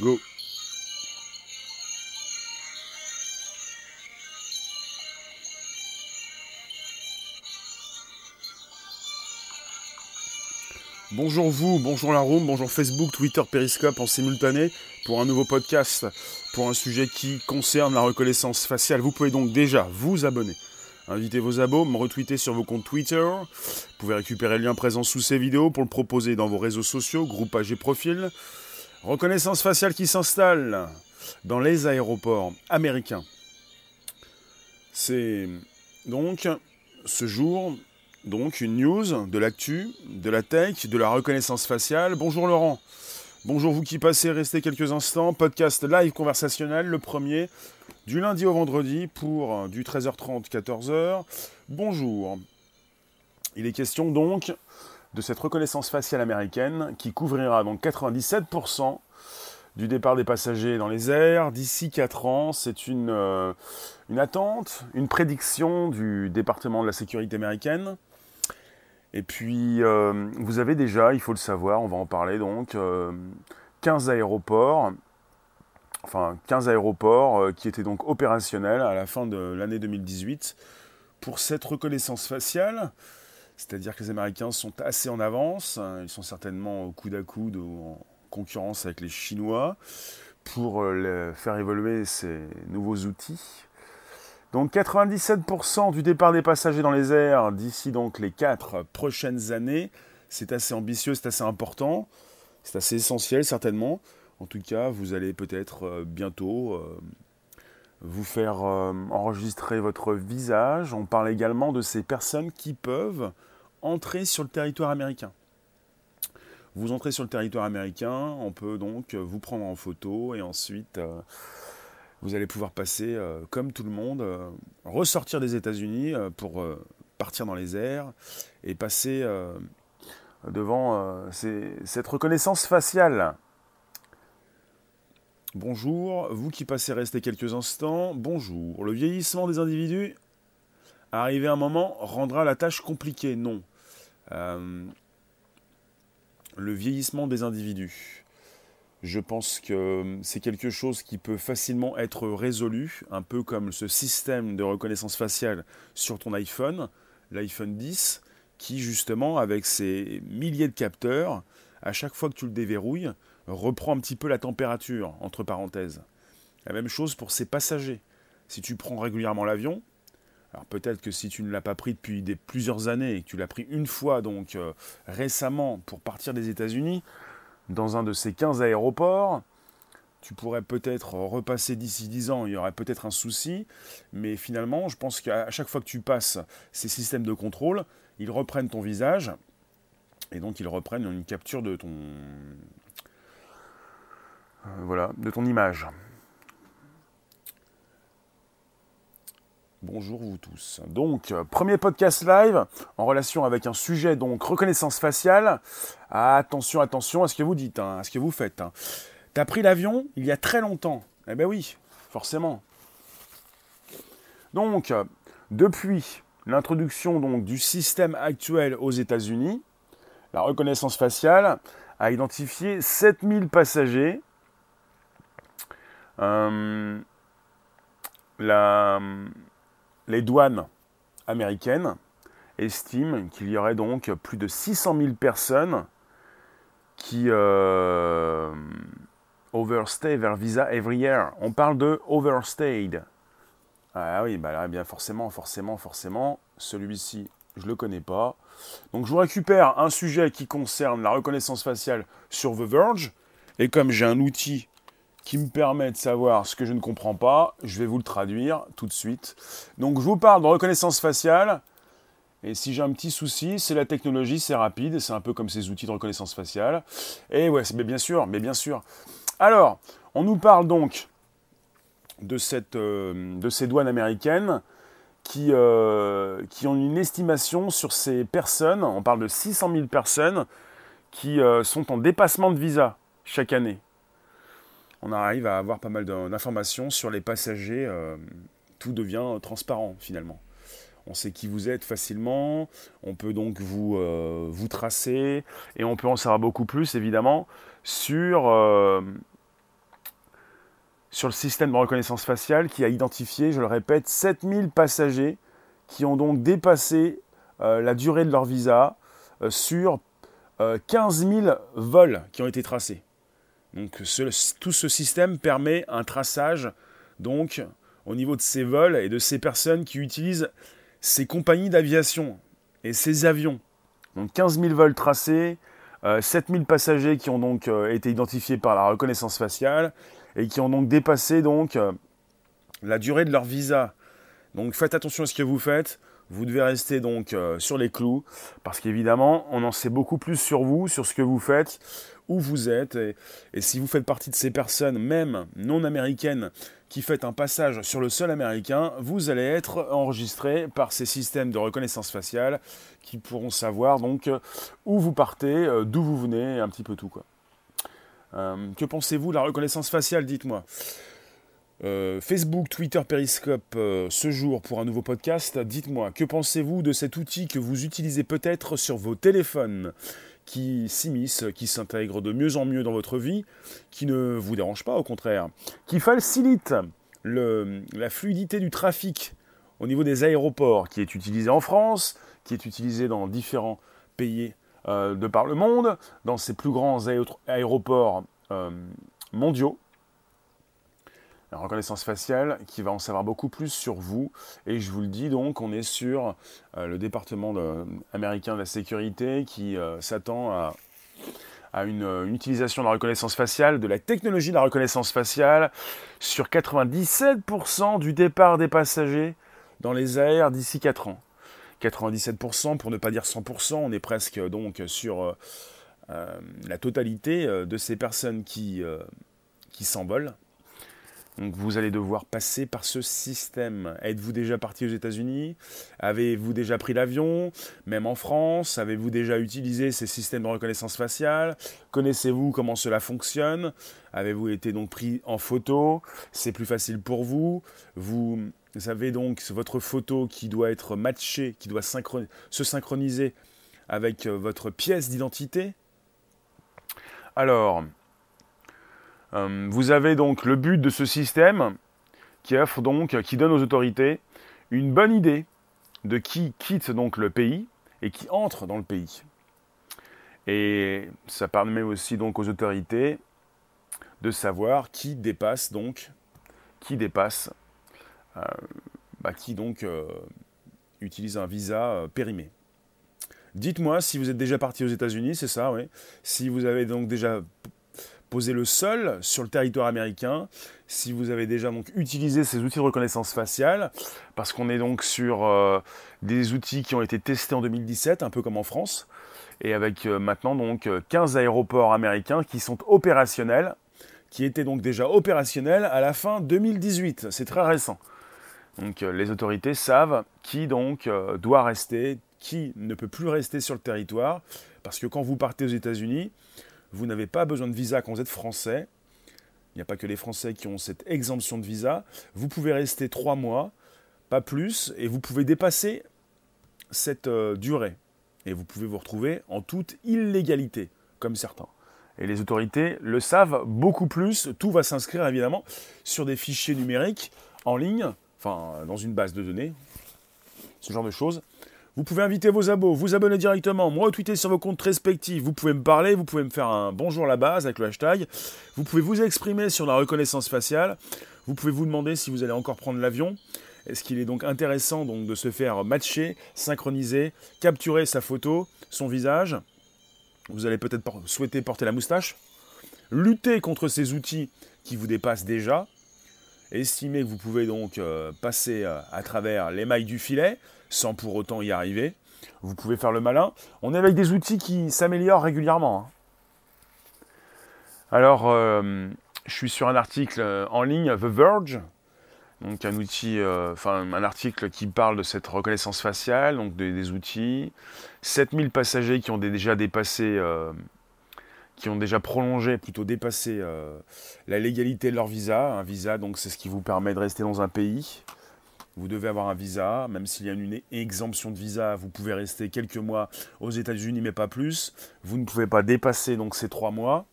Go. Bonjour vous, bonjour la room, bonjour Facebook, Twitter, Periscope en simultané pour un nouveau podcast pour un sujet qui concerne la reconnaissance faciale. Vous pouvez donc déjà vous abonner, inviter vos abos, me retweeter sur vos comptes Twitter. Vous pouvez récupérer le lien présent sous ces vidéos pour le proposer dans vos réseaux sociaux, groupages et profils. Reconnaissance faciale qui s'installe dans les aéroports américains. C'est donc ce jour donc une news de l'actu, de la tech, de la reconnaissance faciale. Bonjour Laurent. Bonjour vous qui passez, restez quelques instants. Podcast live conversationnel, le premier, du lundi au vendredi pour du 13h30, 14h. Bonjour. Il est question donc de cette reconnaissance faciale américaine qui couvrira donc 97% du départ des passagers dans les airs d'ici 4 ans. C'est une, euh, une attente, une prédiction du département de la sécurité américaine. Et puis, euh, vous avez déjà, il faut le savoir, on va en parler donc, 15 euh, aéroports, enfin 15 aéroports qui étaient donc opérationnels à la fin de l'année 2018 pour cette reconnaissance faciale. C'est-à-dire que les Américains sont assez en avance, hein, ils sont certainement au coude à coude ou en concurrence avec les Chinois pour faire évoluer ces nouveaux outils. Donc 97% du départ des passagers dans les airs d'ici donc les 4 prochaines années, c'est assez ambitieux, c'est assez important, c'est assez essentiel certainement. En tout cas, vous allez peut-être euh, bientôt euh, vous faire euh, enregistrer votre visage. On parle également de ces personnes qui peuvent entrer sur le territoire américain. Vous entrez sur le territoire américain, on peut donc vous prendre en photo et ensuite vous allez pouvoir passer, euh, comme tout le monde, euh, ressortir des États-Unis euh, pour partir dans les airs et passer devant cette reconnaissance faciale. Bonjour, vous qui passez rester quelques instants, bonjour. Le vieillissement des individus, arrivé un moment, rendra la tâche compliquée. Non. le vieillissement des individus. Je pense que c'est quelque chose qui peut facilement être résolu, un peu comme ce système de reconnaissance faciale sur ton iPhone, l'iPhone 10, qui justement, avec ses milliers de capteurs, à chaque fois que tu le déverrouilles, reprend un petit peu la température, entre parenthèses. La même chose pour ses passagers. Si tu prends régulièrement l'avion, alors peut-être que si tu ne l'as pas pris depuis plusieurs années et que tu l'as pris une fois donc euh, récemment pour partir des États-Unis, dans un de ces 15 aéroports. Tu pourrais peut-être repasser d'ici 10 ans, il y aurait peut-être un souci, mais finalement, je pense qu'à chaque fois que tu passes ces systèmes de contrôle, ils reprennent ton visage, et donc ils reprennent une capture de ton, euh, voilà, de ton image. Bonjour vous tous. Donc, premier podcast live en relation avec un sujet, donc reconnaissance faciale. attention, attention à ce que vous dites, hein, à ce que vous faites. Hein. T'as pris l'avion il y a très longtemps. Eh ben oui, forcément. Donc, depuis l'introduction du système actuel aux États-Unis, la reconnaissance faciale a identifié 7000 passagers. Euh, les douanes américaines estiment qu'il y aurait donc plus de 600 000 personnes qui euh, overstay vers visa every year. On parle de overstayed. Ah oui, bah là, bien forcément, forcément, forcément, celui-ci, je ne le connais pas. Donc je vous récupère un sujet qui concerne la reconnaissance faciale sur The Verge. Et comme j'ai un outil qui me permet de savoir ce que je ne comprends pas. Je vais vous le traduire tout de suite. Donc je vous parle de reconnaissance faciale. Et si j'ai un petit souci, c'est la technologie, c'est rapide, c'est un peu comme ces outils de reconnaissance faciale. Et ouais, mais bien sûr, mais bien sûr. Alors, on nous parle donc de, cette, euh, de ces douanes américaines qui, euh, qui ont une estimation sur ces personnes, on parle de 600 000 personnes qui euh, sont en dépassement de visa chaque année on arrive à avoir pas mal d'informations sur les passagers. Euh, tout devient transparent finalement. On sait qui vous êtes facilement, on peut donc vous, euh, tracer, et on peut en savoir beaucoup plus évidemment sur, euh, sur le système de reconnaissance faciale qui a identifié, je le répète, 7000 passagers qui ont donc dépassé la durée de leur visa sur 15 000 vols qui ont été tracés. Donc tout ce système permet un traçage donc au niveau de ces vols et de ces personnes qui utilisent ces compagnies d'aviation et ces avions. Donc 15 000 vols tracés, 7 000 passagers qui ont donc été identifiés par la reconnaissance faciale et qui ont donc dépassé euh, la durée de leur visa. Donc faites attention à ce que vous faites. Vous devez rester donc euh, sur les clous parce qu'évidemment, on en sait beaucoup plus sur vous, sur ce que vous faites, où vous êtes. Et, si vous faites partie de ces personnes, même non américaines, qui faites un passage sur le sol américain, vous allez être enregistré par ces systèmes de reconnaissance faciale qui pourront savoir donc euh, où vous partez, d'où vous venez, un petit peu tout quoi. Euh, que pensez-vous de la reconnaissance faciale Dites-moi? Euh, Facebook, Twitter, Periscope euh, ce jour pour un nouveau podcast. Dites-moi, que pensez-vous de cet outil que vous utilisez peut-être sur vos téléphones qui s'immisce, qui s'intègre de mieux en mieux dans votre vie, qui ne vous dérange pas au contraire, qui facilite la fluidité du trafic au niveau des aéroports, qui est utilisé en France, qui est utilisé dans différents pays euh, de par le monde, dans ces plus grands aéroports mondiaux. La reconnaissance faciale qui va en savoir beaucoup plus sur vous. Et je vous le dis donc, on est sur euh, le département américain de la sécurité qui s'attend à, une, une, utilisation de la reconnaissance faciale, de la technologie de la reconnaissance faciale sur 97% du départ des passagers dans les airs d'ici 4 ans. 97%, pour ne pas dire 100%, on est presque donc sur euh, euh, la totalité euh, de ces personnes qui, qui s'envolent. Donc vous allez devoir passer par ce système. Êtes-vous déjà parti aux États-Unis? Avez-vous déjà pris l'avion? Même en France Avez-vous déjà utilisé ces systèmes de reconnaissance faciale? Connaissez-vous comment cela fonctionne? Avez-vous été donc pris en photo? C'est plus facile pour vous. Vous avez donc votre photo qui doit être matchée, qui doit se synchroniser avec euh, votre pièce d'identité. Alors, euh, vous avez donc le but de ce système qui offre donc, qui donne aux autorités une bonne idée de qui quitte donc le pays et qui entre dans le pays. Et ça permet aussi donc aux autorités de savoir qui dépasse donc, qui dépasse euh, bah, qui donc euh, utilise un visa périmé. Dites-moi si vous êtes déjà parti aux États-Unis, c'est ça, oui. Si vous avez donc déjà posé le sol sur le territoire américain, si vous avez déjà donc utilisé ces outils de reconnaissance faciale, parce qu'on est donc sur des outils qui ont été testés en 2017, un peu comme en France, et avec maintenant donc 15 aéroports américains qui sont opérationnels, qui étaient donc déjà opérationnels à la fin 2018. C'est très récent. Donc euh, les autorités savent qui donc euh, doit rester, qui ne peut plus rester sur le territoire, parce que quand vous partez aux États-Unis, vous n'avez pas besoin de visa quand vous êtes français. Il n'y a pas que les Français qui ont cette exemption de visa. Vous pouvez rester trois mois, pas plus, et vous pouvez dépasser cette euh, durée. Et vous pouvez vous retrouver en toute illégalité, comme certains. Et les autorités le savent beaucoup plus. Tout va s'inscrire évidemment sur des fichiers numériques en ligne enfin dans une base de données, ce genre de choses. Vous pouvez inviter vos abos, vous abonner directement, me retweeter sur vos comptes respectifs. Vous pouvez me parler, vous pouvez me faire un bonjour à la base avec le hashtag. Vous pouvez vous exprimer sur la reconnaissance faciale. Vous pouvez vous demander si vous allez encore prendre l'avion. Est-ce qu'il est donc intéressant donc de se faire matcher, synchroniser, capturer sa photo, son visage? Vous allez peut-être souhaiter porter la moustache. Lutter contre ces outils qui vous dépassent déjà, Estimez que vous pouvez donc euh, passer euh, à travers les mailles du filet sans pour autant y arriver. Vous pouvez faire le malin. On est avec des outils qui s'améliorent régulièrement. Hein. Alors, euh, je suis sur un article en ligne, The Verge, donc enfin un article qui parle de cette reconnaissance faciale, donc des, des outils. 7000 passagers qui ont déjà dépassé qui ont déjà prolongé, plutôt dépassé euh, la légalité de leur visa. Un visa, donc, c'est ce qui vous permet de rester dans un pays. Vous devez avoir un visa, même s'il y a une exemption de visa, vous pouvez rester quelques mois aux États-Unis, mais pas plus. Vous ne pouvez pas dépasser donc ces trois mois,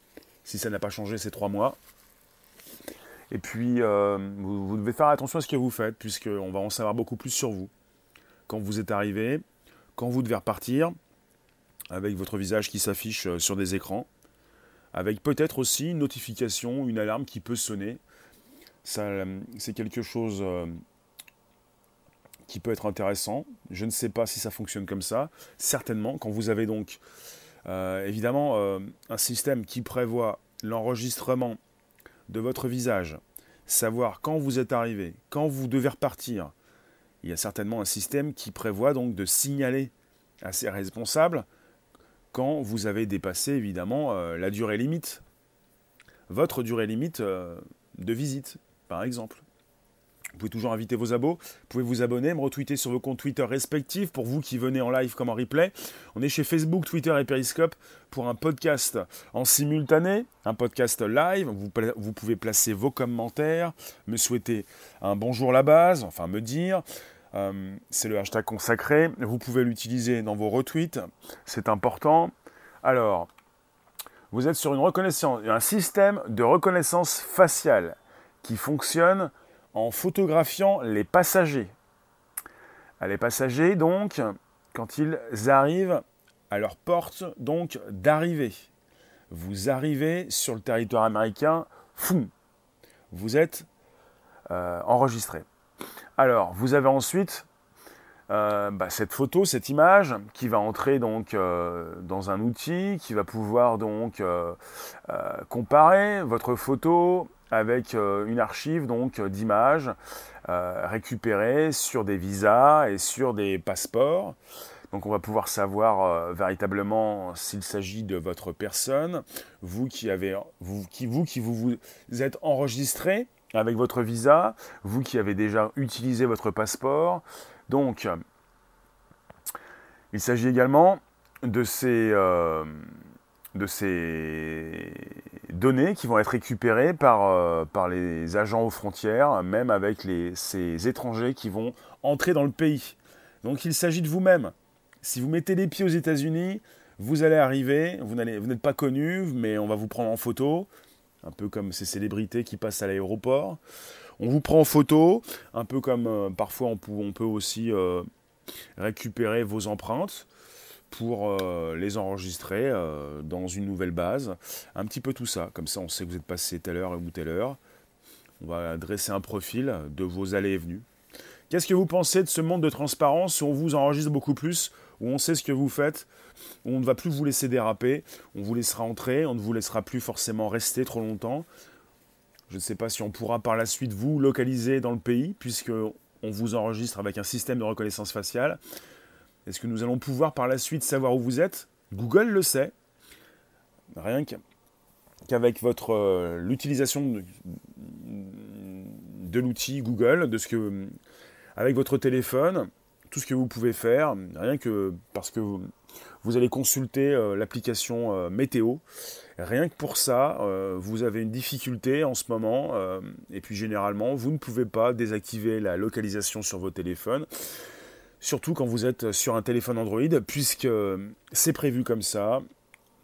si ça n'a pas changé ces trois mois. Et puis, euh, vous, devez faire attention à ce que vous faites, puisqu'on va en savoir beaucoup plus sur vous. Quand vous êtes arrivé, quand vous devez repartir, avec votre visage qui s'affiche euh, sur des écrans, avec peut-être aussi une notification, une alarme qui peut sonner. c'est quelque chose qui peut être intéressant. Je ne sais pas si ça fonctionne comme ça. Certainement, quand vous avez donc euh, évidemment euh, un système qui prévoit l'enregistrement de votre visage, savoir quand vous êtes arrivé, quand vous devez repartir, il y a certainement un système qui prévoit donc de signaler à ses responsables quand vous avez dépassé évidemment euh, la durée limite, votre durée limite de visite, par exemple. Vous pouvez toujours inviter vos abos. Vous pouvez vous abonner, me retweeter sur vos comptes Twitter respectifs pour vous qui venez en live comme en replay. On est chez Facebook, Twitter et Periscope pour un podcast en simultané, un podcast live. Vous, pouvez placer vos commentaires, me souhaiter un bonjour la base, enfin me dire. Euh, c'est le hashtag consacré. Vous pouvez l'utiliser dans vos retweets. C'est important. Alors, vous êtes sur une reconnaissance, un système de reconnaissance faciale qui fonctionne en photographiant les passagers. Les passagers, donc, quand ils arrivent à leur porte donc d'arrivée. Vous arrivez sur le territoire américain, vous êtes euh, enregistré. Alors, vous avez ensuite euh, bah, cette photo, cette image qui va entrer donc euh, dans un outil qui va pouvoir donc comparer votre photo avec euh, une archive donc euh, d'images euh, récupérées sur des visas et sur des passeports. Donc on va pouvoir savoir véritablement s'il s'agit de votre personne, vous qui avez vous qui vous qui vous, vous êtes enregistré avec votre visa, vous qui avez déjà utilisé votre passeport. Donc il s'agit également de ces de ces données qui vont être récupérées par, euh, par les agents aux frontières, même avec les, ces étrangers qui vont entrer dans le pays. Donc il s'agit de vous-même. Si vous mettez les pieds aux États-Unis, vous allez arriver, vous n'êtes pas connu, mais on va vous prendre en photo, un peu comme ces célébrités qui passent à l'aéroport. On vous prend en photo, un peu comme euh, parfois on peut, on peut aussi euh, récupérer vos empreintes pour euh, les enregistrer euh, dans une nouvelle base. Un petit peu tout ça, comme ça on sait que vous êtes passé telle heure ou telle heure. On va dresser un profil de vos allées et venues. Qu'est-ce que vous pensez de ce monde de transparence où on vous enregistre beaucoup plus, où on sait ce que vous faites, où on ne va plus vous laisser déraper, on vous laissera entrer, on ne vous laissera plus forcément rester trop longtemps? Je ne sais pas si on pourra par la suite vous localiser dans le pays, puisque on vous enregistre avec un système de reconnaissance faciale. Est-ce que nous allons pouvoir par la suite savoir où vous êtes? Google le sait. Rien qu'avec votre euh, l'utilisation de, l'outil Google, de ce que avec votre téléphone, tout ce que vous pouvez faire, rien que parce que vous, allez consulter euh, l'application euh, météo. Rien que pour ça, vous avez une difficulté en ce moment, et puis généralement, vous ne pouvez pas désactiver la localisation sur vos téléphones surtout quand vous êtes sur un téléphone Android, puisque c'est prévu comme ça.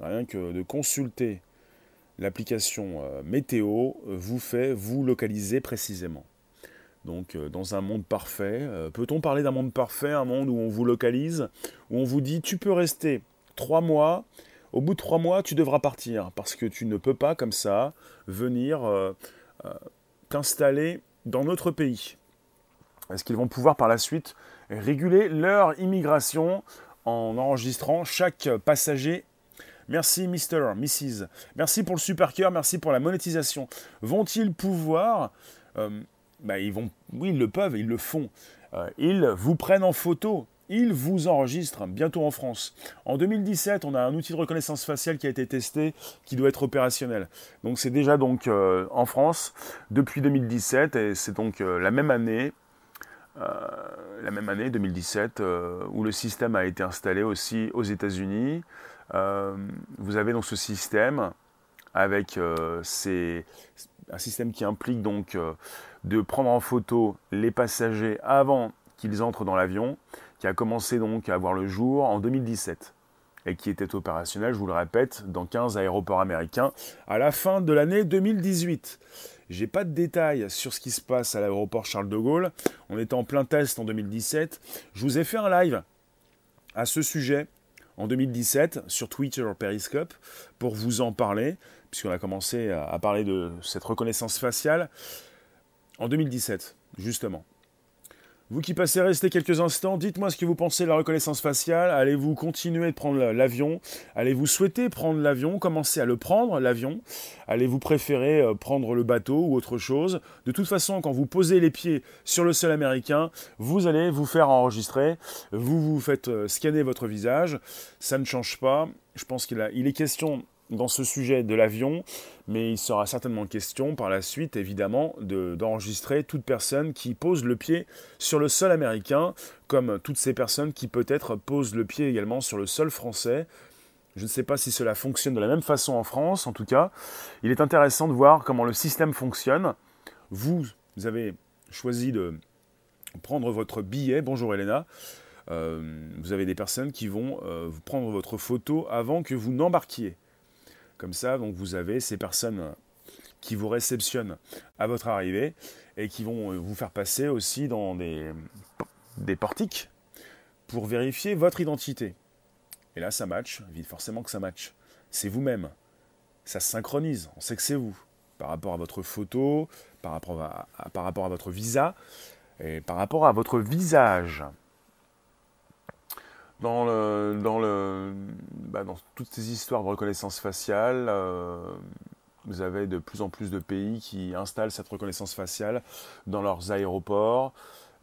Rien que de consulter l'application euh, météo vous fait vous localiser précisément. Donc euh, dans un monde parfait, euh, peut-on parler d'un monde parfait, un monde où on vous localise, où on vous dit tu peux rester trois mois, au bout de trois mois tu devras partir, parce que tu ne peux pas comme ça venir t'installer dans notre pays. Est-ce qu'ils vont pouvoir par la suite réguler leur immigration en enregistrant chaque passager Merci Mr. Mrs. Merci pour le super cœur, merci pour la monétisation. Vont-ils pouvoir euh, bah, ils vont, Oui, ils le peuvent, ils le font. Euh, ils vous prennent en photo, ils vous enregistrent bientôt en France. En 2017, on a un outil de reconnaissance faciale qui a été testé, qui doit être opérationnel. Donc c'est déjà donc euh, en France depuis 2017 et c'est donc la même année euh, la même année, 2017, euh, où le système a été installé aussi aux États-Unis. Euh, vous avez donc ce système avec un système qui implique donc de prendre en photo les passagers avant qu'ils entrent dans l'avion, qui a commencé donc à voir le jour en 2017. et qui était opérationnel, je vous le répète, dans 15 aéroports américains à la fin de l'année 2018. J'ai pas de détails sur ce qui se passe à l'aéroport Charles de Gaulle. On était en plein test en 2017. Je vous ai fait un live à ce sujet en 2017 sur Twitter Periscope pour vous en parler, puisqu'on a commencé à parler de cette reconnaissance faciale en 2017, justement. Vous qui passez rester quelques instants, dites-moi ce que vous pensez de la reconnaissance faciale. Allez-vous continuer de prendre l'avion? Allez-vous souhaiter prendre l'avion? Commencer à le prendre, l'avion Allez-vous préférer euh, prendre le bateau ou autre chose? De toute façon, quand vous posez les pieds sur le sol américain, vous allez vous faire enregistrer. Vous vous faites euh, scanner votre visage. Ça ne change pas. Je pense qu'il est question dans ce sujet de l'avion, mais il sera certainement question par la suite, évidemment, d'enregistrer toute personne qui pose le pied sur le sol américain, comme toutes ces personnes qui peut-être posent le pied également sur le sol français. Je ne sais pas si cela fonctionne de la même façon en France, en tout cas, il est intéressant de voir comment le système fonctionne. Vous, vous avez choisi de prendre votre billet, bonjour Elena, euh, vous avez des personnes qui vont euh, prendre votre photo avant que vous n'embarquiez. Comme ça, donc vous avez ces personnes qui vous réceptionnent à votre arrivée et qui vont euh, vous faire passer aussi dans des, des portiques pour vérifier votre identité. Et là, ça match, vite forcément que ça match. C'est vous-même. Ça se synchronise, on sait que c'est vous. Par rapport à votre photo, par rapport à, par rapport à votre visa, et par rapport à votre visage bah, dans toutes ces histoires de reconnaissance faciale, euh, vous avez de plus en plus de pays qui installent cette reconnaissance faciale dans leurs aéroports.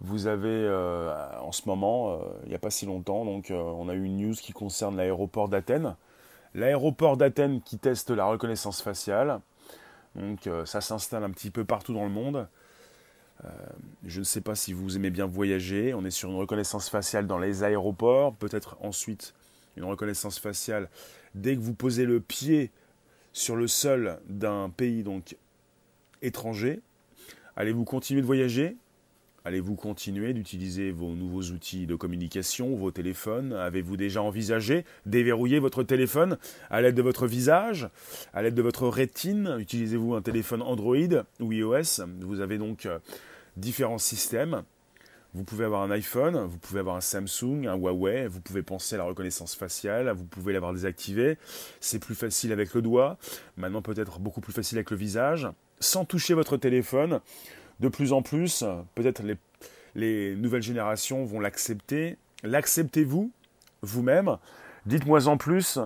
Vous avez euh, en ce moment, euh, il n'y a pas si longtemps, donc on a eu une news qui concerne l'aéroport d'Athènes. L'aéroport d'Athènes qui teste la reconnaissance faciale. Donc ça s'installe un petit peu partout dans le monde. Euh, je ne sais pas si vous aimez bien voyager. On est sur une reconnaissance faciale dans les aéroports, peut-être ensuite une reconnaissance faciale dès que vous posez le pied sur le sol d'un pays donc étranger. Allez-vous continuer de voyager? Allez-vous continuer d'utiliser vos nouveaux outils de communication, vos téléphones? Avez-vous déjà envisagé déverrouiller votre téléphone à l'aide de votre visage, à l'aide de votre rétine? Utilisez-vous un téléphone Android ou iOS? Vous avez donc euh, différents systèmes. Vous pouvez avoir un iPhone, vous pouvez avoir un Samsung, un Huawei, vous pouvez penser à la reconnaissance faciale, vous pouvez l'avoir désactivé. C'est plus facile avec le doigt, maintenant peut-être beaucoup plus facile avec le visage. Sans toucher votre téléphone, de plus en plus, peut-être les, les nouvelles générations vont l'accepter. L'acceptez-vous vous-même? Dites-moi en plus,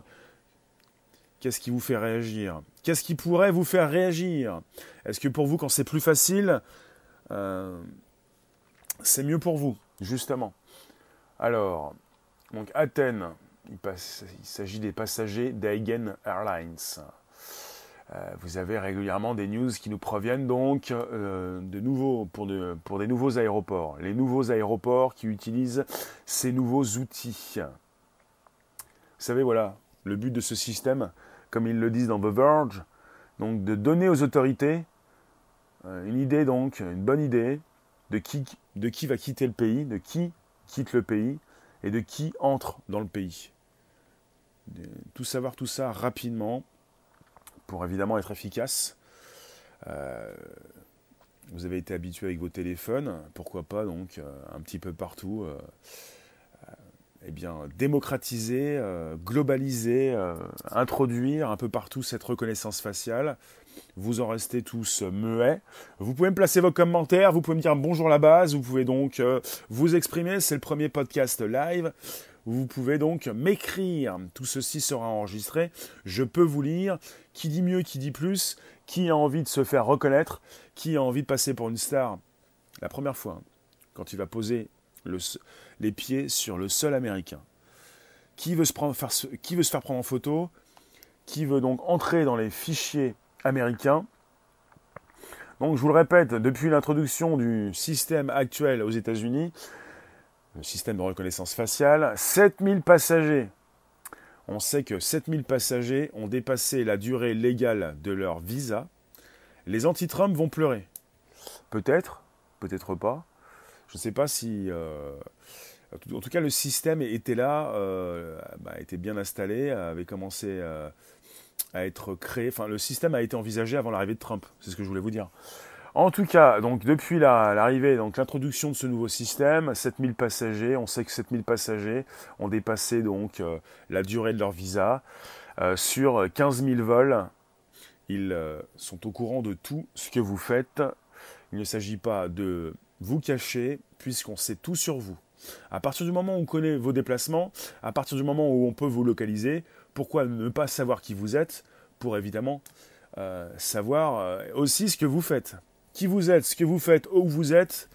qu'est-ce qui vous fait réagir? Qu'est-ce qui pourrait vous faire réagir? Est-ce que pour vous, quand c'est plus facile, euh, c'est mieux pour vous, justement. Alors, donc Athènes, il, s'agit des passagers d'Aigen Airlines. Euh, vous avez régulièrement des news qui nous proviennent donc euh, de nouveaux, pour, des nouveaux aéroports. Les nouveaux aéroports qui utilisent ces nouveaux outils. Vous savez, voilà, le but de ce système, comme ils le disent dans The Verge, donc de donner aux autorités euh, une idée donc, une bonne idée de qui, de qui va quitter le pays, de qui quitte le pays et de qui entre dans le pays. tout savoir tout ça rapidement pour évidemment être efficace. Euh, vous avez été habitué avec vos téléphones, pourquoi pas donc euh, un petit peu partout eh bien, démocratiser, globaliser, introduire un peu partout cette reconnaissance faciale vous en restez tous muets. Vous pouvez me placer vos commentaires, vous pouvez me dire bonjour la base, vous pouvez donc euh, vous exprimer, c'est le premier podcast live. Vous pouvez donc m'écrire, tout ceci sera enregistré, je peux vous lire, qui dit mieux, qui dit plus, qui a envie de se faire reconnaître, qui a envie de passer pour une star. La première fois, quand il va poser les pieds sur le sol américain. Qui veut, se faire prendre en photo Qui veut donc entrer dans les fichiers américain. Donc je vous le répète, depuis l'introduction du système actuel aux États-Unis, le système de reconnaissance faciale, 7000 passagers. On sait que 7000 passagers ont dépassé la durée légale de leur visa. Les anti-Trump vont pleurer. Peut-être, peut-être pas. Je ne sais pas si euh, En tout cas, le système était là, bah, était bien installé, avait commencé à être créé. Enfin, le système a été envisagé avant l'arrivée de Trump. C'est ce que je voulais vous dire. En tout cas, donc depuis l'arrivée, donc l'introduction de ce nouveau système, 7000 passagers, on sait que 7000 passagers ont dépassé donc euh, la durée de leur visa. Euh, sur 15 000 vols, ils euh, sont au courant de tout ce que vous faites. Il ne s'agit pas de vous cacher, puisqu'on sait tout sur vous. À partir du moment où on connaît vos déplacements, à partir du moment où on peut vous localiser, pourquoi ne pas savoir qui vous êtes pour évidemment savoir aussi ce que vous faites? Qui vous êtes, ce que vous faites, où vous êtes.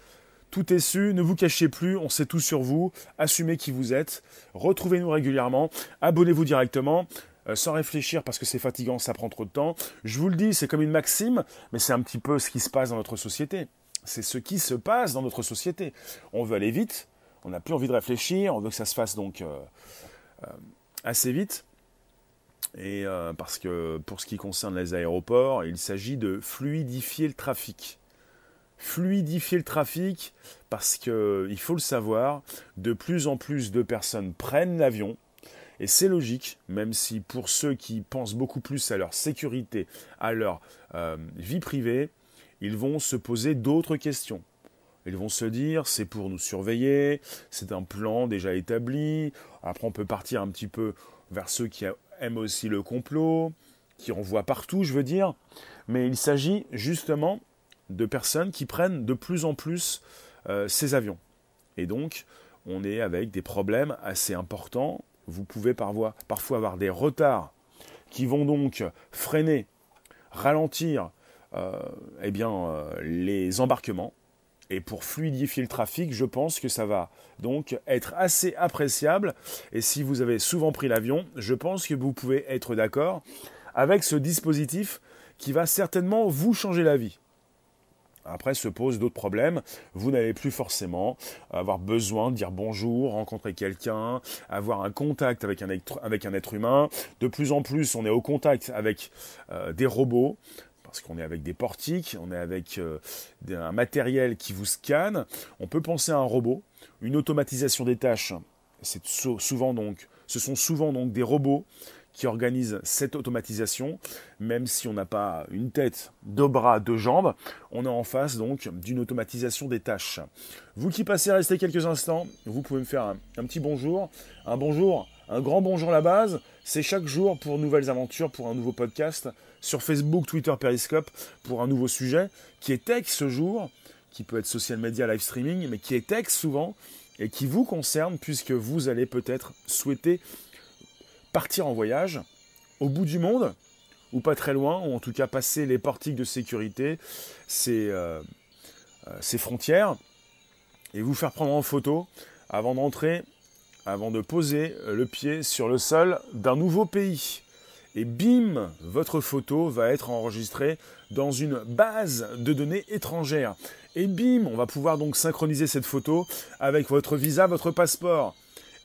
Tout est su, ne vous cachez plus, on sait tout sur vous, assumez qui vous êtes, retrouvez-nous régulièrement, abonnez-vous directement, euh, sans réfléchir parce que c'est fatigant, ça prend trop de temps. Je vous le dis, c'est comme une maxime, mais c'est un petit peu ce qui se passe dans notre société. C'est ce qui se passe dans notre société. On veut aller vite, on n'a plus envie de réfléchir, on veut que ça se fasse donc euh, euh, assez vite. Et euh, parce que pour ce qui concerne les aéroports, il s'agit de fluidifier le trafic. Fluidifier le trafic parce que il faut le savoir, de plus en plus de personnes prennent l'avion. Et c'est logique, même si pour ceux qui pensent beaucoup plus à leur sécurité, à leur euh, vie privée, ils vont se poser d'autres questions. Ils vont se dire, c'est pour nous surveiller, c'est un plan déjà établi. Après, on peut partir un petit peu vers ceux qui aiment aussi le complot, qui en partout, je veux dire. Mais il s'agit justement de personnes qui prennent de plus en plus euh, ces avions. Et donc, on est avec des problèmes assez importants. Vous pouvez parfois, parfois avoir des retards qui vont donc freiner, ralentir euh, eh bien, euh, les embarquements. Et pour fluidifier le trafic, je pense que ça va donc être assez appréciable. Et si vous avez souvent pris l'avion, je pense que vous pouvez être d'accord avec ce dispositif qui va certainement vous changer la vie. Après se posent d'autres problèmes. Vous n'allez plus forcément avoir besoin de dire bonjour, rencontrer quelqu'un, avoir un contact avec un, être, humain. De plus en plus, on est au contact avec euh, des robots parce qu'on est avec des portiques, on est avec euh, un matériel qui vous scanne. On peut penser à un robot, une automatisation des tâches. C'est souvent donc, ce sont souvent donc des robots qui organisent cette automatisation, même si on n'a pas une tête, deux bras, deux jambes, on est en face donc d'une automatisation des tâches. Vous qui passez à rester quelques instants, vous pouvez me faire un petit bonjour, un bonjour, un grand bonjour à la base, c'est chaque jour pour nouvelles aventures, pour un nouveau podcast, sur Facebook, Twitter, Periscope, pour un nouveau sujet, qui est tech ce jour, qui peut être social media, live streaming, mais qui est tech souvent, et qui vous concerne, puisque vous allez peut-être souhaiter partir en voyage au bout du monde, ou pas très loin, ou en tout cas passer les portiques de sécurité, ces, euh, euh, ces frontières, et vous faire prendre en photo avant d'entrer avant de poser le pied sur le sol d'un nouveau pays. Et bim, votre photo va être enregistrée dans une base de données étrangère. Et bim, on va pouvoir donc synchroniser cette photo avec votre visa, votre passeport.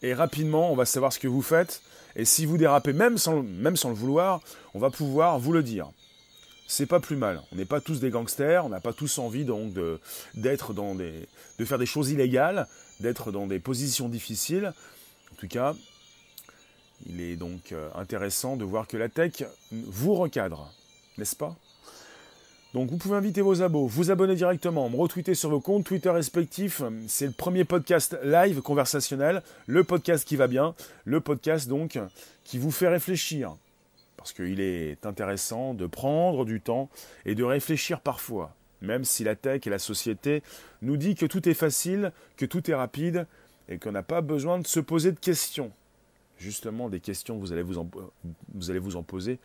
Et rapidement, on va savoir ce que vous faites. Et si vous dérapez même sans, même sans le vouloir, on va pouvoir vous le dire. C'est pas plus mal. On n'est pas tous des gangsters, on n'a pas tous envie donc d'être dans des, de faire des choses illégales d'être dans des positions difficiles. En tout cas, il est donc euh, intéressant de voir que la tech vous recadre, n'est-ce pas? Donc vous pouvez inviter vos abos, vous abonner directement, me retweeter sur vos comptes Twitter respectifs. C'est le premier podcast live conversationnel, le podcast qui va bien, le podcast donc qui vous fait réfléchir. Parce qu'il est intéressant de prendre du temps et de réfléchir parfois même si la tech et la société nous dit que tout est facile, que tout est rapide et qu'on n'a pas besoin de se poser de questions. Justement, des questions, vous allez vous en, vous allez vous en poser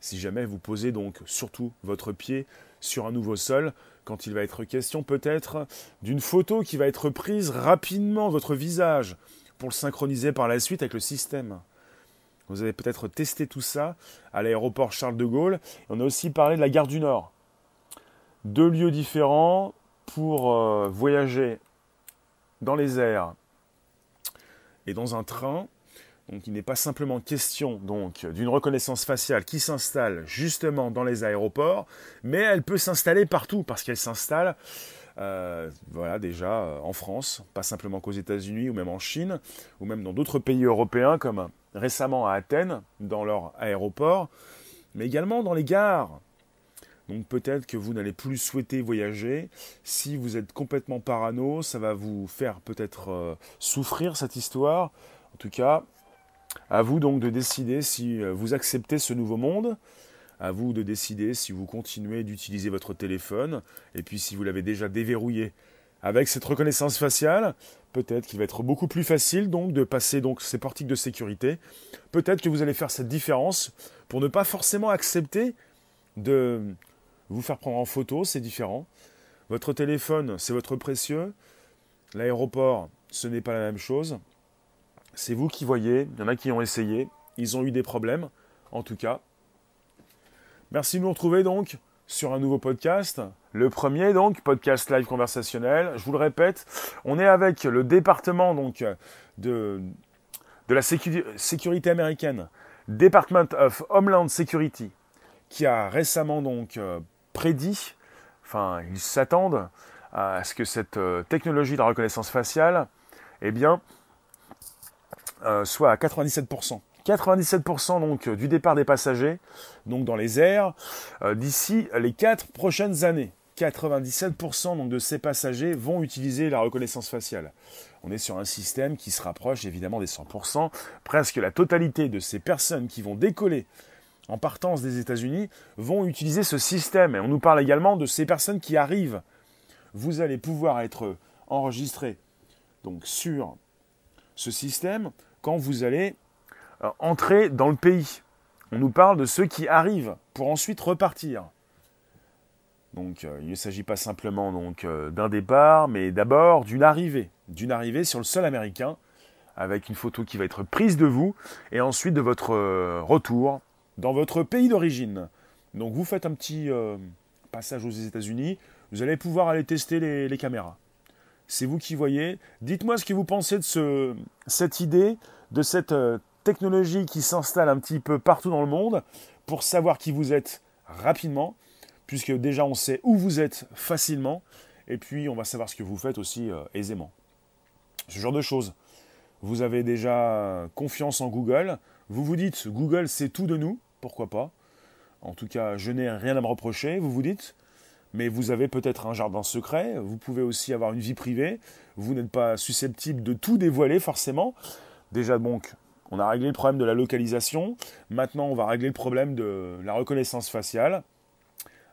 si jamais vous posez donc surtout votre pied sur un nouveau sol, quand il va être question peut-être d'une photo qui va être prise rapidement, votre visage, pour le synchroniser par la suite avec le système. Vous avez peut-être testé tout ça à l'aéroport Charles de Gaulle. On a aussi parlé de la gare du Nord deux lieux différents pour euh, voyager dans les airs et dans un train. Donc il n'est pas simplement question donc d'une reconnaissance faciale qui s'installe justement dans les aéroports, mais elle peut s'installer partout parce qu'elle s'installe euh, voilà, déjà en France, pas simplement qu'aux États-Unis ou même en Chine, ou même dans d'autres pays européens comme récemment à Athènes, dans leur aéroport, mais également dans les gares. Donc peut-être que vous n'allez plus souhaiter voyager. Si vous êtes complètement parano, ça va vous faire peut-être souffrir cette histoire. En tout cas, à vous donc de décider si euh, vous acceptez ce nouveau monde. À vous de décider si vous continuez d'utiliser votre téléphone. Et puis si vous l'avez déjà déverrouillé avec cette reconnaissance faciale, peut-être qu'il va être beaucoup plus facile donc de passer ces portiques de sécurité. Peut-être que vous allez faire cette différence pour ne pas forcément accepter de vous faire prendre en photo, c'est différent. Votre téléphone, c'est votre précieux. L'aéroport, ce n'est pas la même chose. C'est vous qui voyez, il y en a qui ont essayé, ils ont eu des problèmes, en tout cas. Merci de nous retrouver donc sur un nouveau podcast. Le premier donc, podcast live conversationnel. Je vous le répète, on est avec le département donc de, la sécurité américaine, Department of Homeland Security, qui a récemment donc euh, prédit, enfin ils s'attendent à ce que cette euh, technologie de reconnaissance faciale, eh bien, euh, soit à 97%. 97% donc du départ des passagers, donc dans les airs, euh, d'ici les 4 prochaines années. 97% donc de ces passagers vont utiliser la reconnaissance faciale. On est sur un système qui se rapproche évidemment des 100%. Presque la totalité de ces personnes qui vont décoller en partance des États-Unis vont utiliser ce système. Et on nous parle également de ces personnes qui arrivent. Vous allez pouvoir être enregistré donc sur ce système quand vous allez euh, entrer dans le pays. On nous parle de ceux qui arrivent pour ensuite repartir. Donc euh, il ne s'agit pas simplement donc euh, d'un départ, mais d'abord d'une arrivée, d'une arrivée sur le sol américain, avec une photo qui va être prise de vous, et ensuite de votre retour dans votre pays d'origine. Donc vous faites un petit passage aux États-Unis, vous allez pouvoir aller tester les caméras c'est vous qui voyez. Dites-moi ce que vous pensez de ce, cette idée, de cette euh, technologie qui s'installe un petit peu partout dans le monde pour savoir qui vous êtes rapidement, puisque déjà on sait où vous êtes facilement, et puis on va savoir ce que vous faites aussi euh, aisément. Ce genre de choses. Vous avez déjà confiance en Google, vous vous dites Google c'est tout de nous, pourquoi pas? En tout cas, je n'ai rien à me reprocher, vous vous dites mais vous avez peut-être un jardin secret, vous pouvez aussi avoir une vie privée, vous n'êtes pas susceptible de tout dévoiler forcément. Déjà donc, on a réglé le problème de la localisation, maintenant on va régler le problème de la reconnaissance faciale.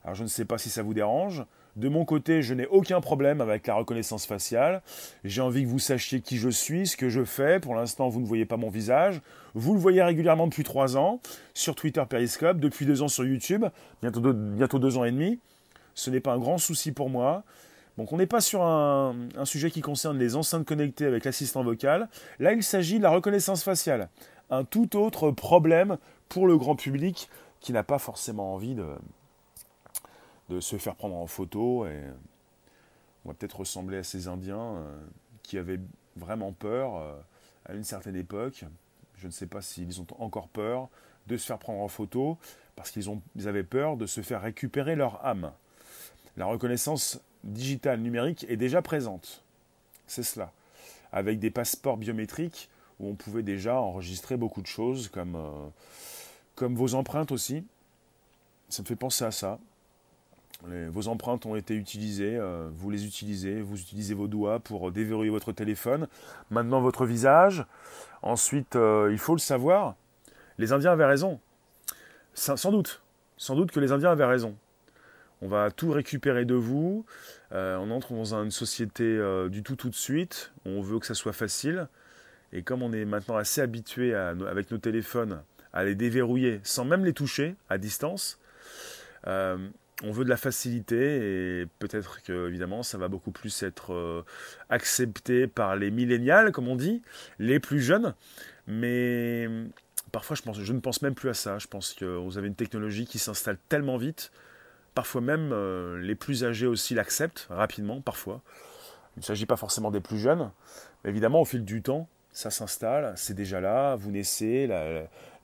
Alors je ne sais pas si ça vous dérange. De mon côté, je n'ai aucun problème avec la reconnaissance faciale. J'ai envie que vous sachiez qui je suis, ce que je fais. Pour l'instant, vous ne voyez pas mon visage. Vous le voyez régulièrement depuis trois ans sur Twitter Periscope, depuis deux ans sur YouTube, bientôt deux, bientôt deux ans et demi ce n'est pas un grand souci pour moi. Donc on n'est pas sur un, sujet qui concerne les enceintes connectées avec l'assistant vocal. Là, il s'agit de la reconnaissance faciale. Un tout autre problème pour le grand public qui n'a pas forcément envie de, se faire prendre en photo. Et on va peut-être ressembler à ces Indiens euh, qui avaient vraiment peur euh, à une certaine époque. Je ne sais pas s'ils ont encore peur de se faire prendre en photo parce qu'ils avaient peur de se faire récupérer leur âme. La reconnaissance digitale numérique est déjà présente. C'est cela. Avec des passeports biométriques où on pouvait déjà enregistrer beaucoup de choses, comme, euh, vos empreintes aussi. Ça me fait penser à ça. vos empreintes ont été utilisées, euh, vous les utilisez, vous utilisez vos doigts pour déverrouiller votre téléphone. Maintenant votre visage. Ensuite, euh, il faut le savoir, les Indiens avaient raison. Sans doute. Sans doute que les Indiens avaient raison on va tout récupérer de vous, euh, on entre dans une société euh, du tout tout de suite, on veut que ça soit facile, et comme on est maintenant assez habitué avec nos téléphones à les déverrouiller sans même les toucher à distance, euh, on veut de la facilité et peut-être que évidemment ça va beaucoup plus être accepté par les millénials comme on dit, les plus jeunes, mais parfois je, je ne pense même plus à ça, je pense que vous avez une technologie qui s'installe tellement vite Parfois même, euh, les plus âgés aussi l'acceptent rapidement, parfois. Il ne s'agit pas forcément des plus jeunes. Mais évidemment, au fil du temps, ça s'installe, c'est déjà là, vous naissez,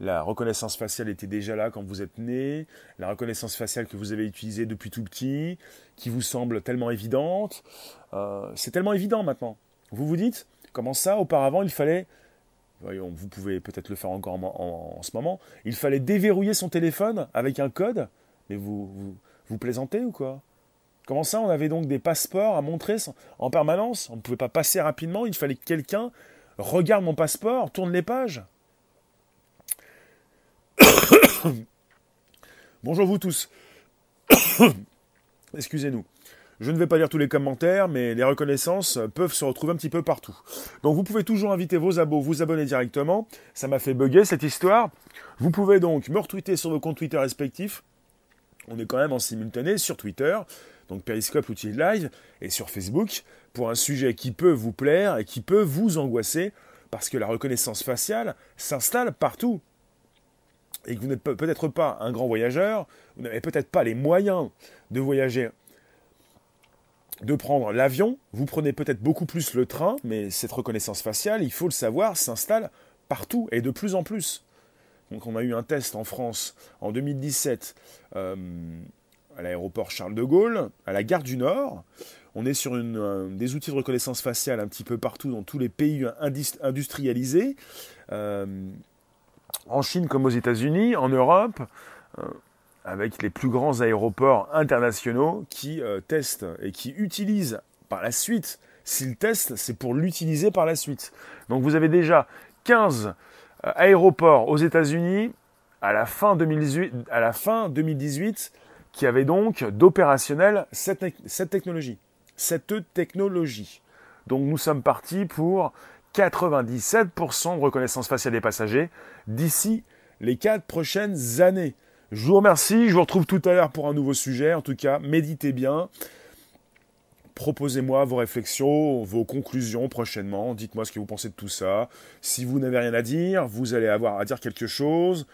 la, reconnaissance faciale était déjà là quand vous êtes né, la reconnaissance faciale que vous avez utilisée depuis tout petit, qui vous semble tellement évidente, euh, c'est tellement évident maintenant. Vous vous dites, comment ça, auparavant, il fallait, voyons, vous pouvez peut-être le faire encore en, ce moment, il fallait déverrouiller son téléphone avec un code, mais vous, vous, vous plaisantez ou quoi? Comment ça, on avait donc des passeports à montrer en permanence? On ne pouvait pas passer rapidement, il fallait que quelqu'un regarde mon passeport, tourne les pages. Bonjour vous tous. Excusez-nous. Je ne vais pas lire tous les commentaires, mais les reconnaissances peuvent se retrouver un petit peu partout. Donc vous pouvez toujours inviter vos abos, vous abonner directement. Ça m'a fait bugger cette histoire. Vous pouvez donc me retweeter sur vos comptes Twitter respectifs. On est quand même en simultané sur Twitter, donc Periscope, l'outil live, et sur Facebook, pour un sujet qui peut vous plaire et qui peut vous angoisser, parce que la reconnaissance faciale s'installe partout. Et que vous n'êtes peut-être pas un grand voyageur, vous n'avez peut-être pas les moyens de voyager, de prendre l'avion, vous prenez peut-être beaucoup plus le train, mais cette reconnaissance faciale, il faut le savoir, s'installe partout et de plus en plus. Donc on a eu un test en France en 2017 euh, à l'aéroport Charles de Gaulle, à la gare du Nord. On est sur une, des outils de reconnaissance faciale un petit peu partout dans tous les pays industrialisés, euh, en Chine comme aux États-Unis, en Europe, euh, avec les plus grands aéroports internationaux qui testent et qui utilisent par la suite. S'ils testent, c'est pour l'utiliser par la suite. Donc vous avez déjà 15 euh, aéroport aux États-Unis à la fin 2018, à la fin 2018 qui avait donc d'opérationnel cette, cette technologie. Cette technologie. Donc nous sommes partis pour 97% de reconnaissance faciale des passagers d'ici les 4 prochaines années. Je vous remercie, je vous retrouve tout à l'heure pour un nouveau sujet. En tout cas, méditez bien. Proposez-moi vos réflexions, vos conclusions prochainement. Dites-moi ce que vous pensez de tout ça. Si vous n'avez rien à dire, vous allez avoir à dire quelque chose,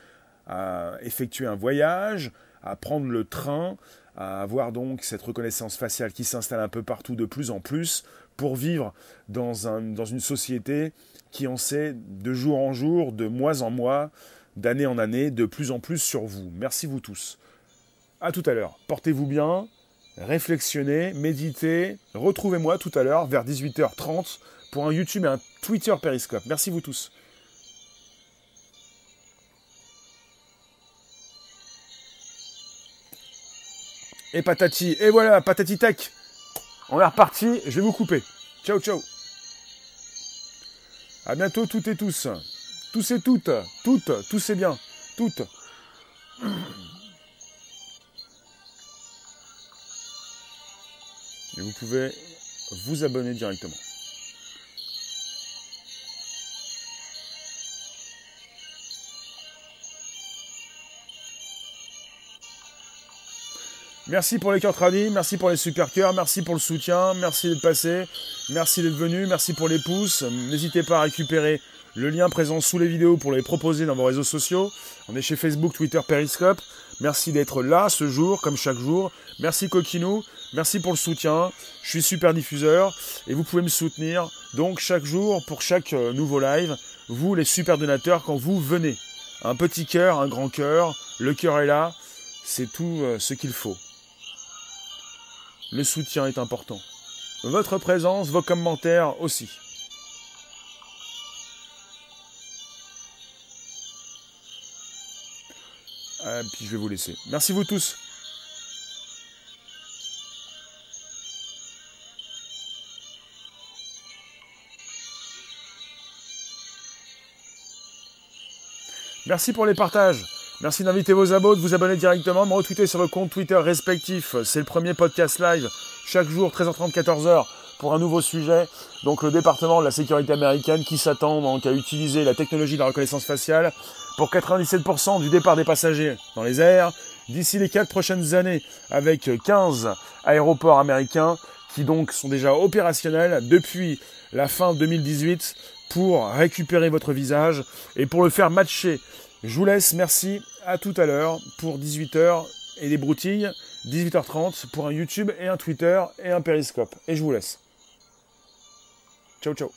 à effectuer un voyage, à prendre le train, à avoir donc cette reconnaissance faciale qui s'installe un peu partout de plus en plus pour vivre dans, un, dans une société qui en sait de jour en jour, de mois en mois, d'année en année, de plus en plus sur vous. Merci vous tous. À tout à l'heure. Portez-vous bien réflexionner, méditer. Retrouvez-moi tout à l'heure vers 18h30 pour un YouTube et un Twitter Periscope. Merci vous tous. Et patati, et voilà, patati tech. On est reparti, je vais vous couper. Ciao, ciao. À bientôt toutes et tous. Tous et toutes, toutes, tous c'est bien, toutes. Et vous pouvez vous abonner directement. Merci pour les cœurs tradis, merci pour les super cœurs, merci pour le soutien, merci d'être passé, merci d'être venu, merci pour les pouces. N'hésitez pas à récupérer le lien présent sous les vidéos pour les proposer dans vos réseaux sociaux. On est chez Facebook, Twitter, Periscope. Merci d'être là ce jour, comme chaque jour. Merci Coquinou, merci pour le soutien. Je suis super diffuseur et vous pouvez me soutenir. Donc chaque jour, pour chaque euh, nouveau live, vous les super donateurs, quand vous venez. Un petit cœur, un grand cœur, le cœur est là, c'est tout euh, ce qu'il faut. Le soutien est important. Votre présence, vos commentaires aussi. Et puis je vais vous laisser. Merci vous tous. Merci pour les partages. Merci d'inviter vos abos, de vous abonner directement, de me retweeter sur le compte Twitter respectif. C'est le premier podcast live chaque jour, 13h30, 14h, pour un nouveau sujet. Donc le département de la sécurité américaine qui s'attend donc à utiliser la technologie de la reconnaissance faciale pour 97% du départ des passagers dans les airs d'ici les 4 prochaines années avec 15 aéroports américains qui donc sont déjà opérationnels depuis la fin 2018 pour récupérer votre visage et pour le faire matcher. Je vous laisse, merci à tout à l'heure pour 18h et des broutilles, 18h30 pour un YouTube et un Twitter et un Periscope. Et je vous laisse. Ciao ciao.